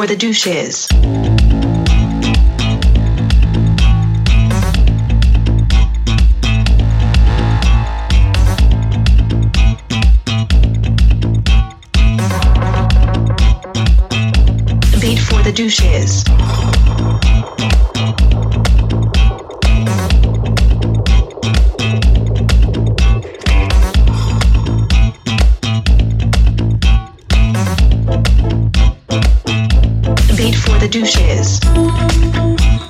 for the douches. Beat for the douches. The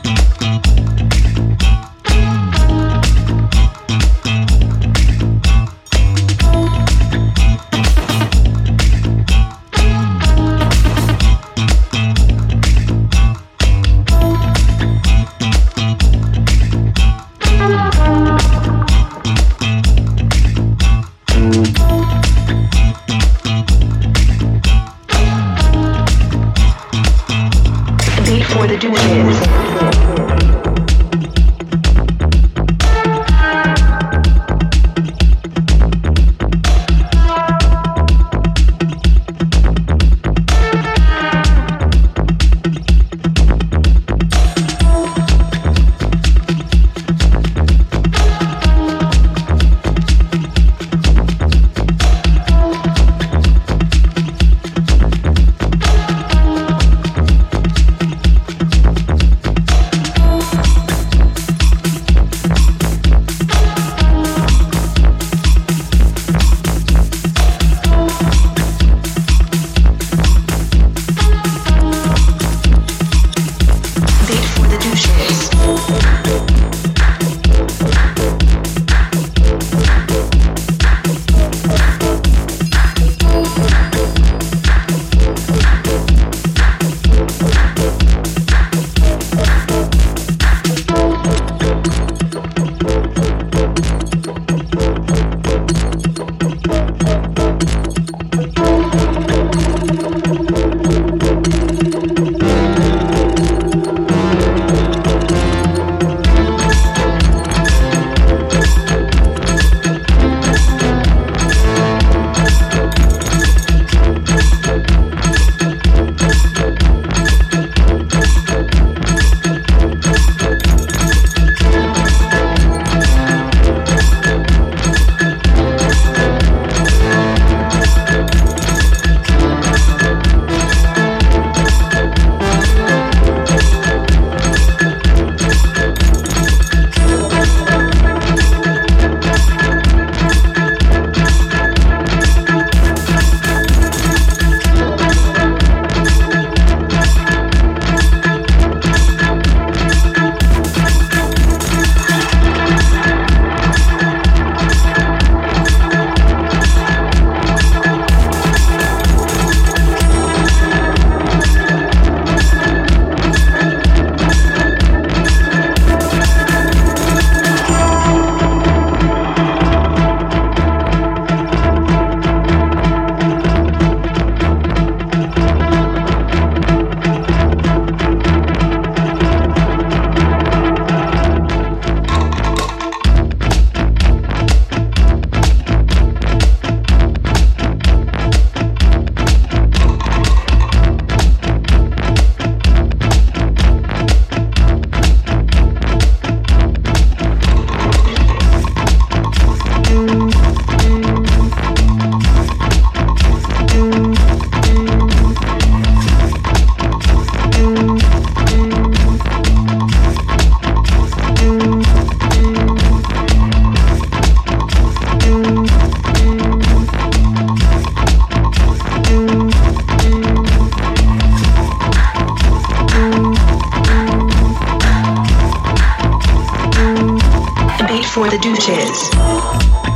Beat